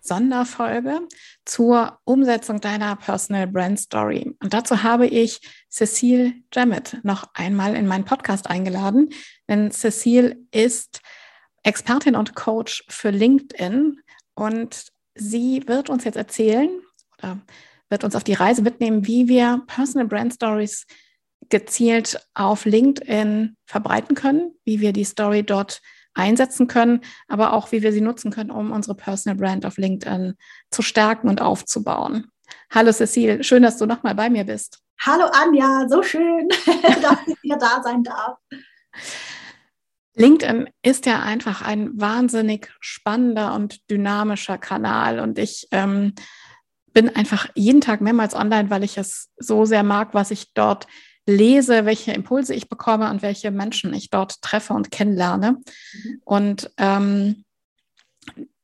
Sonderfolge zur Umsetzung deiner Personal Brand Story. Und dazu habe ich Cecile Jamet noch einmal in meinen Podcast eingeladen, denn Cecile ist Expertin und Coach für LinkedIn und sie wird uns jetzt erzählen oder wird uns auf die Reise mitnehmen, wie wir Personal Brand Stories gezielt auf LinkedIn verbreiten können, wie wir die Story dort einsetzen können, aber auch wie wir sie nutzen können, um unsere Personal Brand auf LinkedIn zu stärken und aufzubauen. Hallo Cecile, schön, dass du nochmal bei mir bist. Hallo Anja, so schön, dass ich hier da sein darf. LinkedIn ist ja einfach ein wahnsinnig spannender und dynamischer Kanal und ich ähm, bin einfach jeden Tag mehrmals online, weil ich es so sehr mag, was ich dort lese, welche Impulse ich bekomme und welche Menschen ich dort treffe und kennenlerne. Mhm. Und ähm,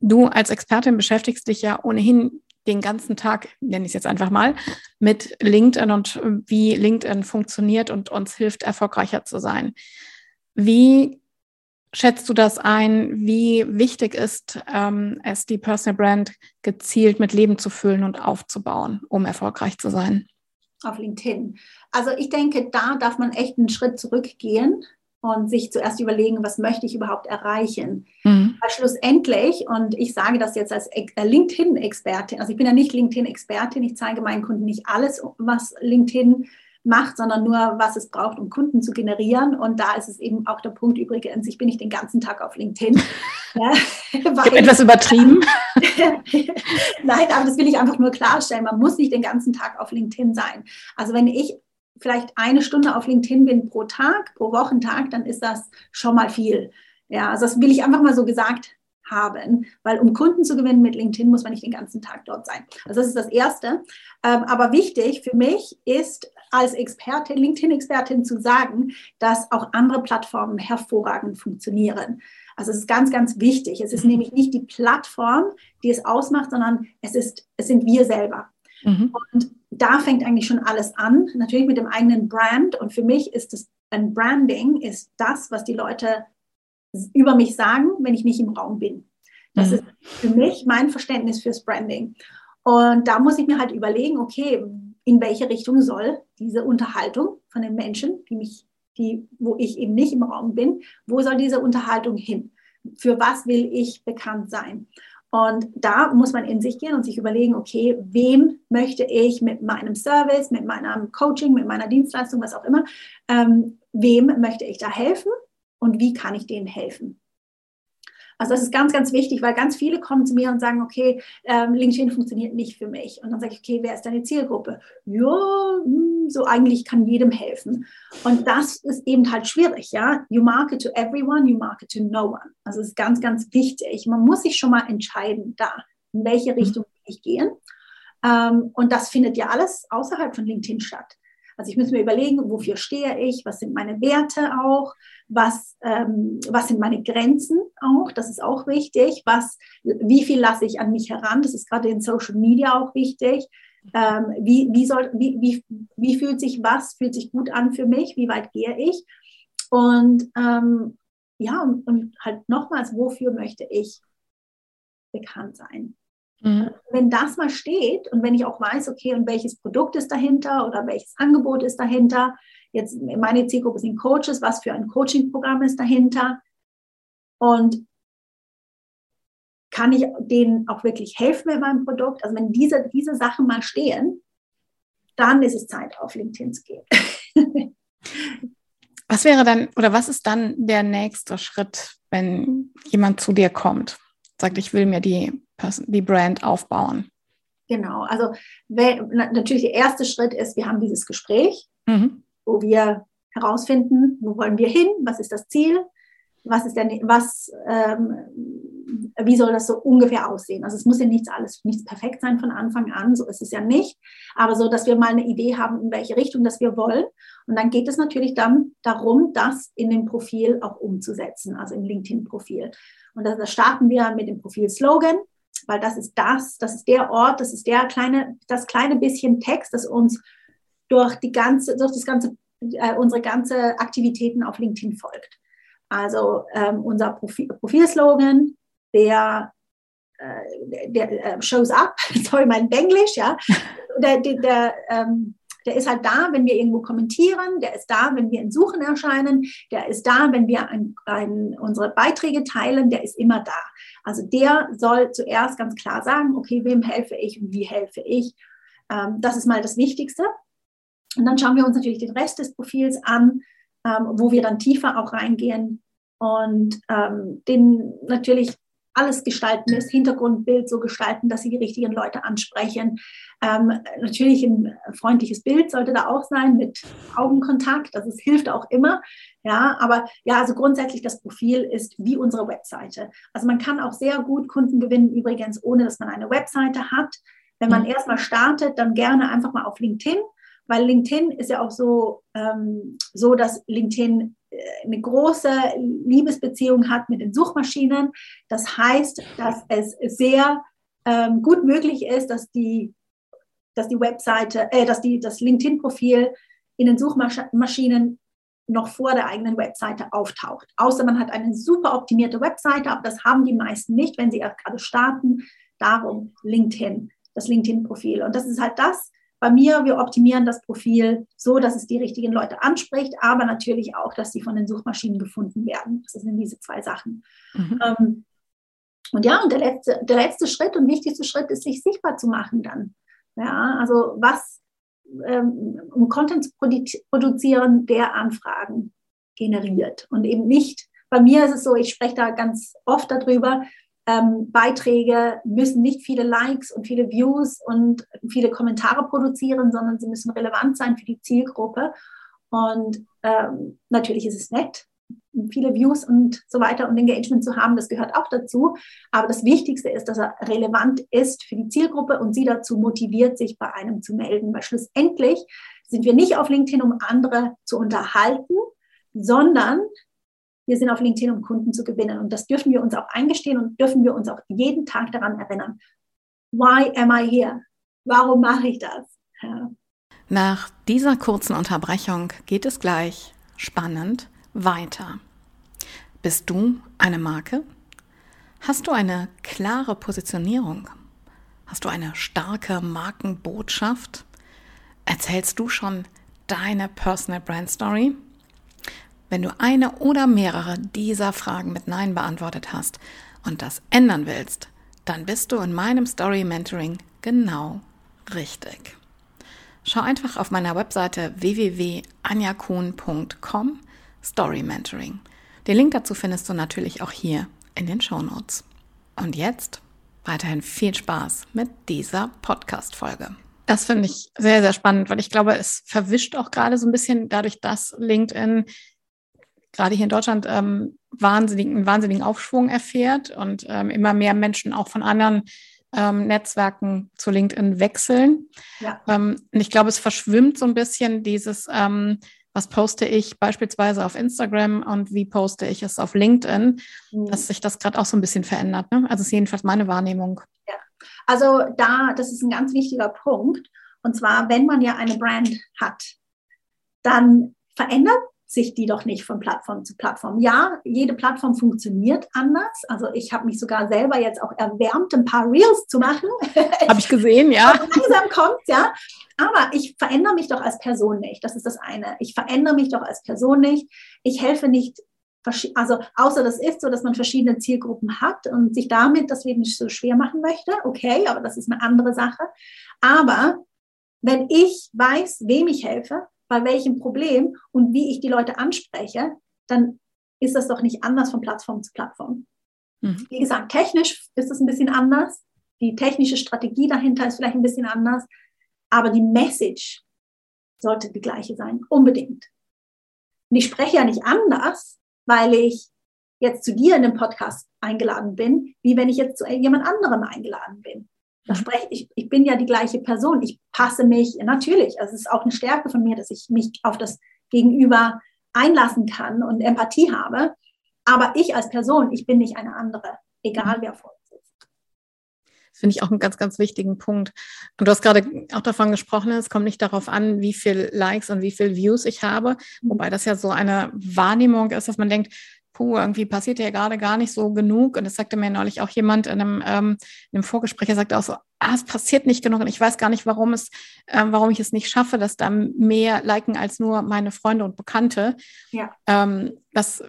du als Expertin beschäftigst dich ja ohnehin den ganzen Tag, nenne ich es jetzt einfach mal, mit LinkedIn und wie LinkedIn funktioniert und uns hilft, erfolgreicher zu sein. Wie schätzt du das ein? Wie wichtig ist ähm, es, die Personal Brand gezielt mit Leben zu füllen und aufzubauen, um erfolgreich zu sein? Auf LinkedIn. Also ich denke, da darf man echt einen Schritt zurückgehen und sich zuerst überlegen, was möchte ich überhaupt erreichen. Mhm. Weil schlussendlich, und ich sage das jetzt als äh, LinkedIn-Expertin, also ich bin ja nicht LinkedIn-Expertin, ich zeige meinen Kunden nicht alles, was LinkedIn macht, sondern nur, was es braucht, um Kunden zu generieren. Und da ist es eben auch der Punkt übrigens, ich bin nicht den ganzen Tag auf LinkedIn. ja, etwas übertrieben. Nein, aber das will ich einfach nur klarstellen. Man muss nicht den ganzen Tag auf LinkedIn sein. Also wenn ich vielleicht eine Stunde auf LinkedIn bin pro Tag, pro Wochentag, dann ist das schon mal viel. Ja, also das will ich einfach mal so gesagt haben, weil um Kunden zu gewinnen mit LinkedIn muss man nicht den ganzen Tag dort sein. Also das ist das Erste. Ähm, aber wichtig für mich ist als Expertin, LinkedIn-Expertin zu sagen, dass auch andere Plattformen hervorragend funktionieren. Also es ist ganz, ganz wichtig. Es ist mhm. nämlich nicht die Plattform, die es ausmacht, sondern es, ist, es sind wir selber. Mhm. Und da fängt eigentlich schon alles an, natürlich mit dem eigenen Brand. Und für mich ist es ein Branding, ist das, was die Leute über mich sagen, wenn ich nicht im Raum bin. Das mhm. ist für mich mein Verständnis fürs Branding. Und da muss ich mir halt überlegen, okay, in welche Richtung soll diese Unterhaltung von den Menschen, die mich, die, wo ich eben nicht im Raum bin, wo soll diese Unterhaltung hin? Für was will ich bekannt sein? Und da muss man in sich gehen und sich überlegen, okay, wem möchte ich mit meinem Service, mit meinem Coaching, mit meiner Dienstleistung, was auch immer, ähm, wem möchte ich da helfen und wie kann ich denen helfen? Also das ist ganz, ganz wichtig, weil ganz viele kommen zu mir und sagen, okay, ähm, LinkedIn funktioniert nicht für mich. Und dann sage ich, okay, wer ist deine Zielgruppe? Ja, hm, so eigentlich kann jedem helfen. Und das ist eben halt schwierig, ja. You market to everyone, you market to no one. Also es ist ganz, ganz wichtig. Man muss sich schon mal entscheiden, da, in welche mhm. Richtung ich gehe. Ähm, und das findet ja alles außerhalb von LinkedIn statt. Also ich muss mir überlegen, wofür stehe ich, was sind meine Werte auch, was, ähm, was sind meine Grenzen auch, das ist auch wichtig, was, wie viel lasse ich an mich heran, das ist gerade in Social Media auch wichtig. Ähm, wie, wie, soll, wie, wie, wie fühlt sich was, fühlt sich gut an für mich, wie weit gehe ich? Und ähm, ja, und, und halt nochmals, wofür möchte ich bekannt sein? Mhm. Wenn das mal steht und wenn ich auch weiß, okay, und welches Produkt ist dahinter oder welches Angebot ist dahinter, jetzt meine Zielgruppe sind Coaches, was für ein Coaching-Programm ist dahinter und kann ich denen auch wirklich helfen mit meinem Produkt? Also wenn diese, diese Sachen mal stehen, dann ist es Zeit, auf LinkedIn zu gehen. was wäre dann oder was ist dann der nächste Schritt, wenn jemand zu dir kommt, sagt, ich will mir die, die Brand aufbauen? Genau, also wenn, natürlich der erste Schritt ist, wir haben dieses Gespräch, mhm. wo wir herausfinden, wo wollen wir hin, was ist das Ziel, was ist denn, was, ähm, wie soll das so ungefähr aussehen? Also es muss ja nichts alles, nichts perfekt sein von Anfang an, so ist es ja nicht, aber so, dass wir mal eine Idee haben, in welche Richtung das wir wollen. Und dann geht es natürlich dann darum, das in dem Profil auch umzusetzen, also im LinkedIn-Profil. Und da starten wir mit dem Profil-Slogan, weil das ist das, das ist der Ort, das ist der kleine, das kleine bisschen Text, das uns durch die ganze, durch das ganze, äh, unsere ganze Aktivitäten auf LinkedIn folgt. Also ähm, unser Profil, Profilslogan, der, äh, der äh, shows up, sorry, mein Englisch, ja, der, der, der, ähm, der ist halt da, wenn wir irgendwo kommentieren, der ist da, wenn wir in Suchen erscheinen, der ist da, wenn wir ein, ein, unsere Beiträge teilen, der ist immer da. Also der soll zuerst ganz klar sagen, okay, wem helfe ich und wie helfe ich. Ähm, das ist mal das Wichtigste. Und dann schauen wir uns natürlich den Rest des Profils an, ähm, wo wir dann tiefer auch reingehen und ähm, den natürlich alles gestalten, das Hintergrundbild so gestalten, dass sie die richtigen Leute ansprechen. Ähm, natürlich ein freundliches Bild sollte da auch sein mit Augenkontakt. Das ist, hilft auch immer. Ja, aber ja, also grundsätzlich das Profil ist wie unsere Webseite. Also man kann auch sehr gut Kunden gewinnen, übrigens, ohne dass man eine Webseite hat. Wenn man mhm. erstmal startet, dann gerne einfach mal auf LinkedIn, weil LinkedIn ist ja auch so, ähm, so dass LinkedIn eine große Liebesbeziehung hat mit den Suchmaschinen. Das heißt, dass es sehr ähm, gut möglich ist, dass die, dass die Webseite, äh, dass die, das LinkedIn-Profil in den Suchmaschinen noch vor der eigenen Webseite auftaucht. Außer man hat eine super optimierte Webseite, aber das haben die meisten nicht, wenn sie gerade starten. Darum LinkedIn, das LinkedIn-Profil. Und das ist halt das, bei mir, wir optimieren das Profil so, dass es die richtigen Leute anspricht, aber natürlich auch, dass sie von den Suchmaschinen gefunden werden. Das sind diese zwei Sachen. Mhm. Ähm, und ja, und der letzte, der letzte Schritt und wichtigste Schritt ist, sich sichtbar zu machen dann. Ja, also was, ähm, um Content zu produ produzieren, der Anfragen generiert und eben nicht, bei mir ist es so, ich spreche da ganz oft darüber, ähm, Beiträge müssen nicht viele Likes und viele Views und viele Kommentare produzieren, sondern sie müssen relevant sein für die Zielgruppe. Und ähm, natürlich ist es nett, viele Views und so weiter und Engagement zu haben, das gehört auch dazu. Aber das Wichtigste ist, dass er relevant ist für die Zielgruppe und sie dazu motiviert, sich bei einem zu melden. Weil schlussendlich sind wir nicht auf LinkedIn, um andere zu unterhalten, sondern wir sind auf LinkedIn, um Kunden zu gewinnen. Und das dürfen wir uns auch eingestehen und dürfen wir uns auch jeden Tag daran erinnern. Why am I here? Warum mache ich das? Ja. Nach dieser kurzen Unterbrechung geht es gleich spannend weiter. Bist du eine Marke? Hast du eine klare Positionierung? Hast du eine starke Markenbotschaft? Erzählst du schon deine Personal Brand Story? Wenn du eine oder mehrere dieser Fragen mit Nein beantwortet hast und das ändern willst, dann bist du in meinem Story Mentoring genau richtig. Schau einfach auf meiner Webseite www.anjakuhn.com Story Mentoring. Den Link dazu findest du natürlich auch hier in den Show Notes. Und jetzt weiterhin viel Spaß mit dieser Podcast-Folge. Das finde ich sehr, sehr spannend, weil ich glaube, es verwischt auch gerade so ein bisschen dadurch, dass LinkedIn gerade hier in Deutschland ähm, wahnsinnigen, einen wahnsinnigen Aufschwung erfährt und ähm, immer mehr Menschen auch von anderen ähm, Netzwerken zu LinkedIn wechseln. Ja. Ähm, und ich glaube, es verschwimmt so ein bisschen dieses, ähm, was poste ich beispielsweise auf Instagram und wie poste ich es auf LinkedIn, mhm. dass sich das gerade auch so ein bisschen verändert. Ne? Also ist jedenfalls meine Wahrnehmung. Ja, also da, das ist ein ganz wichtiger Punkt. Und zwar, wenn man ja eine Brand hat, dann verändert sich die doch nicht von Plattform zu Plattform. Ja, jede Plattform funktioniert anders. Also ich habe mich sogar selber jetzt auch erwärmt, ein paar Reels zu machen. Habe ich gesehen, ja. langsam kommt, ja. Aber ich verändere mich doch als Person nicht. Das ist das eine. Ich verändere mich doch als Person nicht. Ich helfe nicht also außer das ist so, dass man verschiedene Zielgruppen hat und sich damit das Leben nicht so schwer machen möchte, okay, aber das ist eine andere Sache. Aber wenn ich weiß, wem ich helfe, bei welchem Problem und wie ich die Leute anspreche, dann ist das doch nicht anders von Plattform zu Plattform. Mhm. Wie gesagt, technisch ist es ein bisschen anders. Die technische Strategie dahinter ist vielleicht ein bisschen anders. Aber die Message sollte die gleiche sein, unbedingt. Und ich spreche ja nicht anders, weil ich jetzt zu dir in den Podcast eingeladen bin, wie wenn ich jetzt zu jemand anderem eingeladen bin. Da spreche ich, ich bin ja die gleiche Person. Ich passe mich, natürlich, also es ist auch eine Stärke von mir, dass ich mich auf das Gegenüber einlassen kann und Empathie habe. Aber ich als Person, ich bin nicht eine andere, egal wer vor uns ist. Das finde ich auch einen ganz, ganz wichtigen Punkt. Und du hast gerade auch davon gesprochen, es kommt nicht darauf an, wie viel Likes und wie viel Views ich habe, mhm. wobei das ja so eine Wahrnehmung ist, dass man denkt, puh, irgendwie passiert ja gerade gar nicht so genug. Und das sagte mir neulich auch jemand in einem, ähm, in einem Vorgespräch, er sagte auch so, ah, es passiert nicht genug und ich weiß gar nicht, warum es, ähm, warum ich es nicht schaffe, dass da mehr liken als nur meine Freunde und Bekannte. Ja. Ähm, das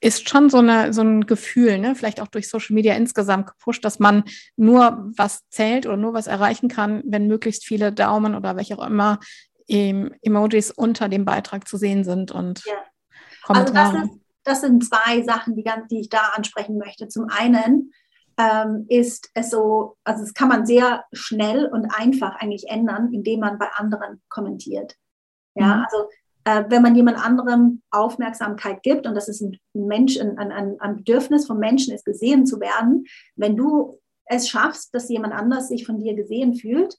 ist schon so, eine, so ein Gefühl, ne? vielleicht auch durch Social Media insgesamt gepusht, dass man nur was zählt oder nur was erreichen kann, wenn möglichst viele Daumen oder welche auch immer Emojis unter dem Beitrag zu sehen sind und ja. Kommentare. Also das sind zwei Sachen, die, die ich da ansprechen möchte. Zum einen ähm, ist es so, also es kann man sehr schnell und einfach eigentlich ändern, indem man bei anderen kommentiert. Ja, mhm. also äh, wenn man jemand anderem Aufmerksamkeit gibt, und das ist ein Mensch, ein, ein, ein Bedürfnis von Menschen ist, gesehen zu werden, wenn du es schaffst, dass jemand anders sich von dir gesehen fühlt,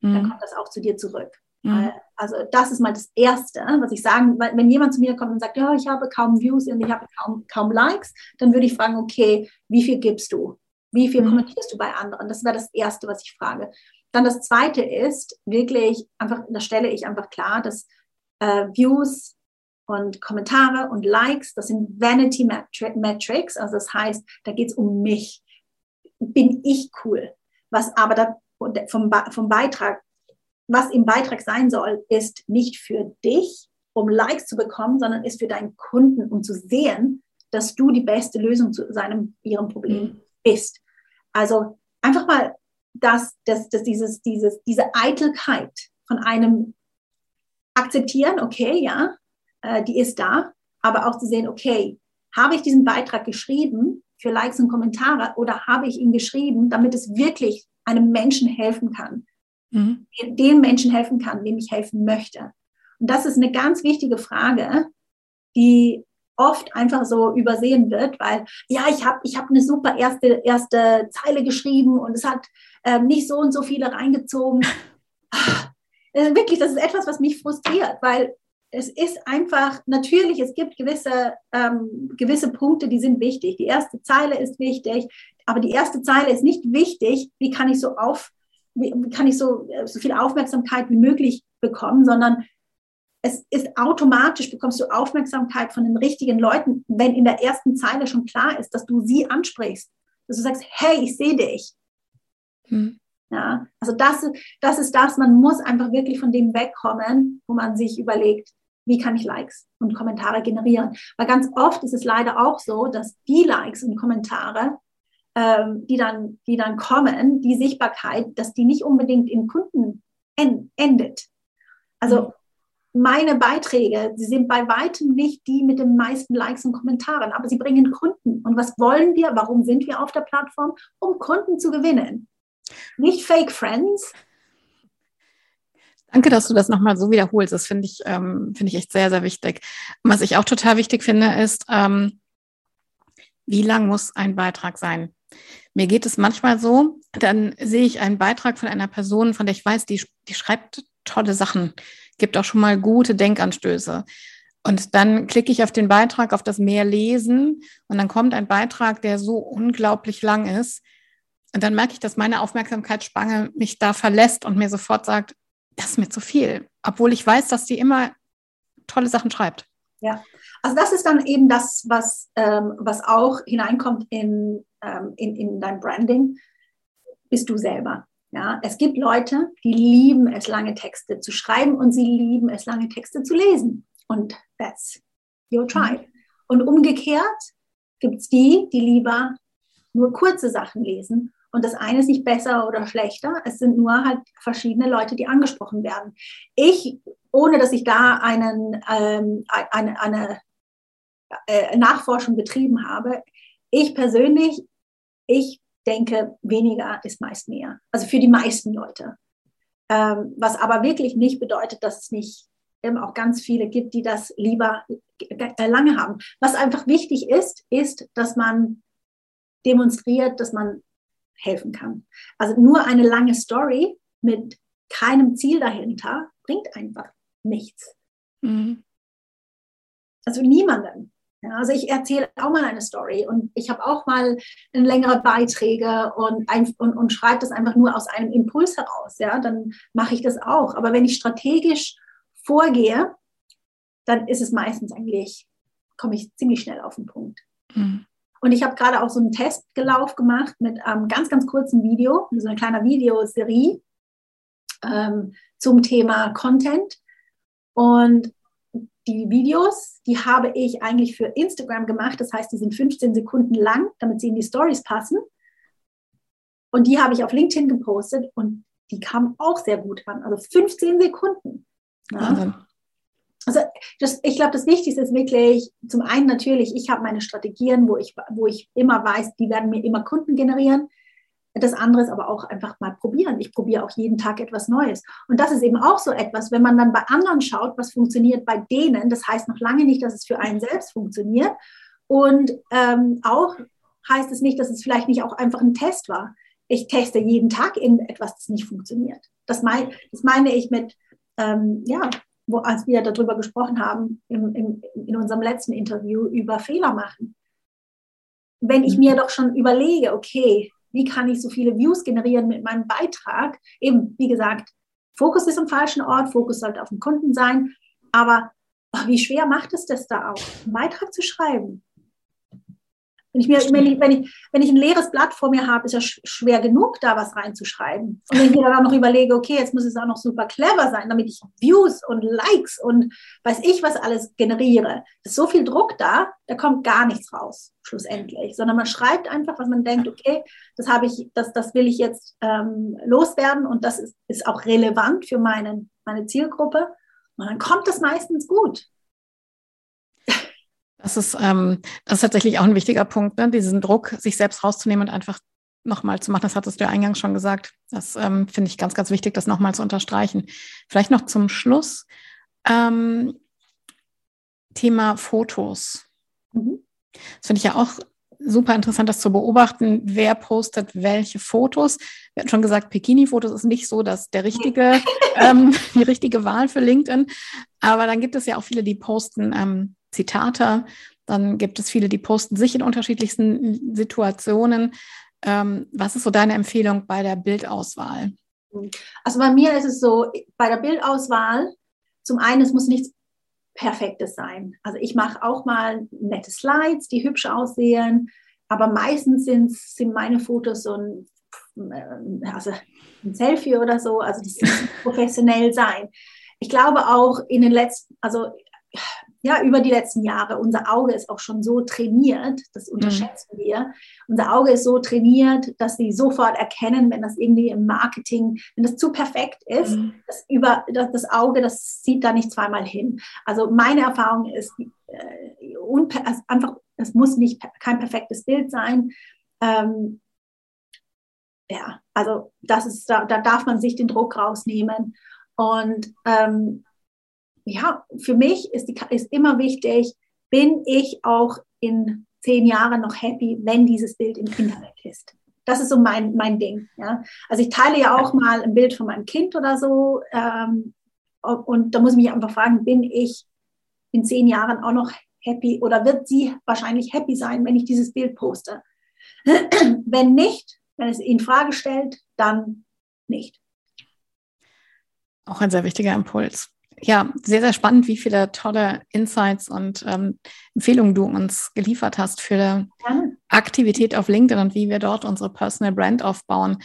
mhm. dann kommt das auch zu dir zurück. Mhm. Also das ist mal das Erste, was ich sagen, wenn jemand zu mir kommt und sagt, ja, ich habe kaum Views und ich habe kaum, kaum Likes, dann würde ich fragen, okay, wie viel gibst du? Wie viel mhm. kommentierst du bei anderen? Das wäre das Erste, was ich frage. Dann das Zweite ist wirklich einfach, da stelle ich einfach klar, dass äh, Views und Kommentare und Likes, das sind Vanity Metrics, also das heißt, da geht es um mich. Bin ich cool? Was aber da, vom, vom Beitrag was im Beitrag sein soll, ist nicht für dich, um Likes zu bekommen, sondern ist für deinen Kunden, um zu sehen, dass du die beste Lösung zu seinem, ihrem Problem mhm. bist. Also einfach mal, dass, dass, dass dieses, dieses, diese Eitelkeit von einem akzeptieren, okay, ja, äh, die ist da, aber auch zu sehen, okay, habe ich diesen Beitrag geschrieben für Likes und Kommentare oder habe ich ihn geschrieben, damit es wirklich einem Menschen helfen kann? Mhm. den Menschen helfen kann, dem ich helfen möchte. Und das ist eine ganz wichtige Frage, die oft einfach so übersehen wird, weil ja, ich habe ich hab eine super erste, erste Zeile geschrieben und es hat ähm, nicht so und so viele reingezogen. äh, wirklich, das ist etwas, was mich frustriert, weil es ist einfach natürlich, es gibt gewisse, ähm, gewisse Punkte, die sind wichtig. Die erste Zeile ist wichtig, aber die erste Zeile ist nicht wichtig, wie kann ich so auf, wie kann ich so, äh, so viel Aufmerksamkeit wie möglich bekommen, sondern es ist automatisch, bekommst du Aufmerksamkeit von den richtigen Leuten, wenn in der ersten Zeile schon klar ist, dass du sie ansprichst. Dass du sagst, hey, ich sehe dich. Hm. Ja, also das, das ist das, man muss einfach wirklich von dem wegkommen, wo man sich überlegt, wie kann ich Likes und Kommentare generieren. Weil ganz oft ist es leider auch so, dass die Likes und Kommentare ähm, die, dann, die dann kommen, die Sichtbarkeit, dass die nicht unbedingt in Kunden en endet. Also mhm. meine Beiträge, sie sind bei weitem nicht die mit den meisten Likes und Kommentaren, aber sie bringen Kunden. Und was wollen wir? Warum sind wir auf der Plattform? Um Kunden zu gewinnen. Nicht Fake Friends. Danke, dass du das nochmal so wiederholst. Das finde ich, ähm, finde ich echt sehr, sehr wichtig. Und was ich auch total wichtig finde, ist, ähm, wie lang muss ein Beitrag sein? Mir geht es manchmal so, dann sehe ich einen Beitrag von einer Person, von der ich weiß, die, die schreibt tolle Sachen, gibt auch schon mal gute Denkanstöße. Und dann klicke ich auf den Beitrag, auf das Mehr lesen und dann kommt ein Beitrag, der so unglaublich lang ist. Und dann merke ich, dass meine Aufmerksamkeitsspange mich da verlässt und mir sofort sagt, das ist mir zu viel. Obwohl ich weiß, dass sie immer tolle Sachen schreibt. Ja, also das ist dann eben das, was, ähm, was auch hineinkommt in, ähm, in, in dein Branding, bist du selber. Ja, es gibt Leute, die lieben es, lange Texte zu schreiben und sie lieben es, lange Texte zu lesen. Und that's your tribe. Und umgekehrt gibt es die, die lieber nur kurze Sachen lesen. Und das eine ist nicht besser oder schlechter. Es sind nur halt verschiedene Leute, die angesprochen werden. Ich, ohne dass ich da einen, ähm, eine, eine äh, Nachforschung betrieben habe, ich persönlich, ich denke, weniger ist meist mehr. Also für die meisten Leute. Ähm, was aber wirklich nicht bedeutet, dass es nicht eben auch ganz viele gibt, die das lieber äh, lange haben. Was einfach wichtig ist, ist, dass man demonstriert, dass man helfen kann. Also nur eine lange Story mit keinem Ziel dahinter bringt einfach nichts. Mhm. Also niemanden. Ja, also ich erzähle auch mal eine Story und ich habe auch mal längere Beiträge und, ein, und, und schreibe das einfach nur aus einem Impuls heraus. Ja, dann mache ich das auch. Aber wenn ich strategisch vorgehe, dann ist es meistens eigentlich, komme ich ziemlich schnell auf den Punkt. Mhm. Und ich habe gerade auch so einen Testgelauf gemacht mit einem ganz, ganz kurzen Video, so eine kleine Videoserie ähm, zum Thema Content. Und die Videos, die habe ich eigentlich für Instagram gemacht. Das heißt, die sind 15 Sekunden lang, damit sie in die Stories passen. Und die habe ich auf LinkedIn gepostet und die kamen auch sehr gut an. Also 15 Sekunden. Ja. Also das, ich glaube, das Wichtigste ist wirklich zum einen natürlich, ich habe meine Strategien, wo ich, wo ich immer weiß, die werden mir immer Kunden generieren. Das andere ist aber auch einfach mal probieren. Ich probiere auch jeden Tag etwas Neues. Und das ist eben auch so etwas, wenn man dann bei anderen schaut, was funktioniert bei denen, das heißt noch lange nicht, dass es für einen selbst funktioniert. Und ähm, auch heißt es nicht, dass es vielleicht nicht auch einfach ein Test war. Ich teste jeden Tag in etwas, das nicht funktioniert. Das, mein, das meine ich mit, ähm, ja, wo, als wir darüber gesprochen haben im, im, in unserem letzten Interview über Fehler machen. Wenn ich mhm. mir doch schon überlege, okay, wie kann ich so viele Views generieren mit meinem Beitrag? Eben, wie gesagt, Fokus ist im falschen Ort, Fokus sollte auf dem Kunden sein, aber oh, wie schwer macht es das da auch, einen Beitrag zu schreiben? Wenn ich, mir, wenn, ich, wenn, ich, wenn ich ein leeres Blatt vor mir habe, ist ja schwer genug, da was reinzuschreiben. Und wenn ich mir dann auch noch überlege, okay, jetzt muss es auch noch super clever sein, damit ich Views und Likes und weiß ich was alles generiere. ist so viel Druck da, da kommt gar nichts raus, schlussendlich. Sondern man schreibt einfach, was man denkt, okay, das habe ich, das, das will ich jetzt ähm, loswerden und das ist, ist auch relevant für meinen, meine Zielgruppe. Und dann kommt das meistens gut. Das ist, ähm, das ist tatsächlich auch ein wichtiger Punkt, ne? diesen Druck, sich selbst rauszunehmen und einfach nochmal zu machen. Das hattest du ja eingangs schon gesagt. Das ähm, finde ich ganz, ganz wichtig, das nochmal zu unterstreichen. Vielleicht noch zum Schluss. Ähm, Thema Fotos. Mhm. Das finde ich ja auch super interessant, das zu beobachten, wer postet welche Fotos. Wir hatten schon gesagt, Bikini-Fotos ist nicht so, dass der richtige, ähm, die richtige Wahl für LinkedIn. Aber dann gibt es ja auch viele, die posten ähm, Zitate. Dann gibt es viele, die posten sich in unterschiedlichsten Situationen. Ähm, was ist so deine Empfehlung bei der Bildauswahl? Also bei mir ist es so, bei der Bildauswahl, zum einen, es muss nichts Perfektes sein. Also ich mache auch mal nette Slides, die hübsch aussehen, aber meistens sind, meine Fotos so ein, äh, also ein Selfie oder so, also das muss professionell sein. Ich glaube auch in den letzten, also ja, über die letzten Jahre. Unser Auge ist auch schon so trainiert, das mhm. unterschätzen mhm. wir. Unser Auge ist so trainiert, dass sie sofort erkennen, wenn das irgendwie im Marketing, wenn das zu perfekt ist, mhm. das, über, das, das, Auge, das sieht da nicht zweimal hin. Also meine Erfahrung ist, äh, unper, also einfach, es muss nicht kein perfektes Bild sein. Ähm, ja, also das ist, da, da darf man sich den Druck rausnehmen. Und ähm, ja, für mich ist, die, ist immer wichtig, bin ich auch in zehn Jahren noch happy, wenn dieses Bild im Internet ist. Das ist so mein, mein Ding. Ja. Also ich teile ja auch mal ein Bild von meinem Kind oder so. Ähm, und da muss ich mich einfach fragen, bin ich in zehn Jahren auch noch happy oder wird sie wahrscheinlich happy sein, wenn ich dieses Bild poste? wenn nicht, wenn es in Frage stellt, dann nicht. Auch ein sehr wichtiger Impuls ja, sehr, sehr spannend, wie viele tolle Insights und ähm, Empfehlungen du uns geliefert hast für ja. Aktivität auf LinkedIn und wie wir dort unsere Personal Brand aufbauen.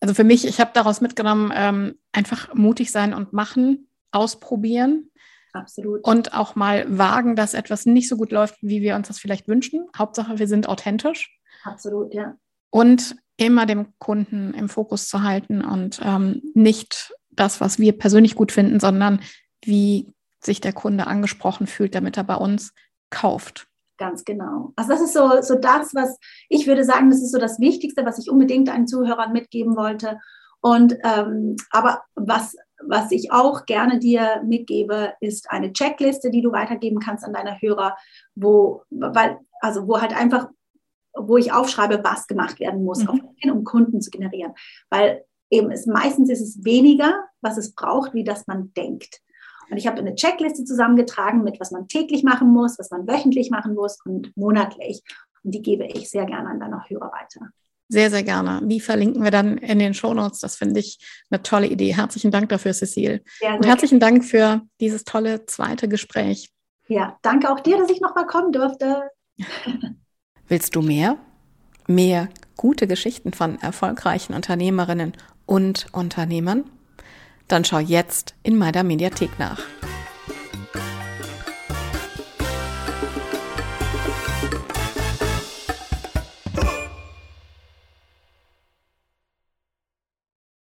Also für mich, ich habe daraus mitgenommen, ähm, einfach mutig sein und machen, ausprobieren. Absolut. Und auch mal wagen, dass etwas nicht so gut läuft, wie wir uns das vielleicht wünschen. Hauptsache, wir sind authentisch. Absolut, ja. Und immer dem Kunden im Fokus zu halten und ähm, nicht das, was wir persönlich gut finden, sondern wie sich der Kunde angesprochen fühlt, damit er bei uns kauft. Ganz genau. Also das ist so, so das, was ich würde sagen, das ist so das Wichtigste, was ich unbedingt einen Zuhörern mitgeben wollte. Und ähm, aber was, was ich auch gerne dir mitgebe, ist eine Checkliste, die du weitergeben kannst an deine Hörer, wo, weil, also wo halt einfach, wo ich aufschreibe, was gemacht werden muss, mhm. um Kunden zu generieren. Weil eben ist meistens ist es weniger, was es braucht, wie das man denkt. Und ich habe eine Checkliste zusammengetragen mit, was man täglich machen muss, was man wöchentlich machen muss und monatlich. Und die gebe ich sehr gerne an deine Hörer weiter. Sehr, sehr gerne. Die verlinken wir dann in den Shownotes. Das finde ich eine tolle Idee. Herzlichen Dank dafür, Cecile. Und herzlichen Dank für dieses tolle zweite Gespräch. Ja, danke auch dir, dass ich nochmal kommen durfte. Willst du mehr? Mehr gute Geschichten von erfolgreichen Unternehmerinnen und Unternehmern? Dann schau jetzt in meiner Mediathek nach.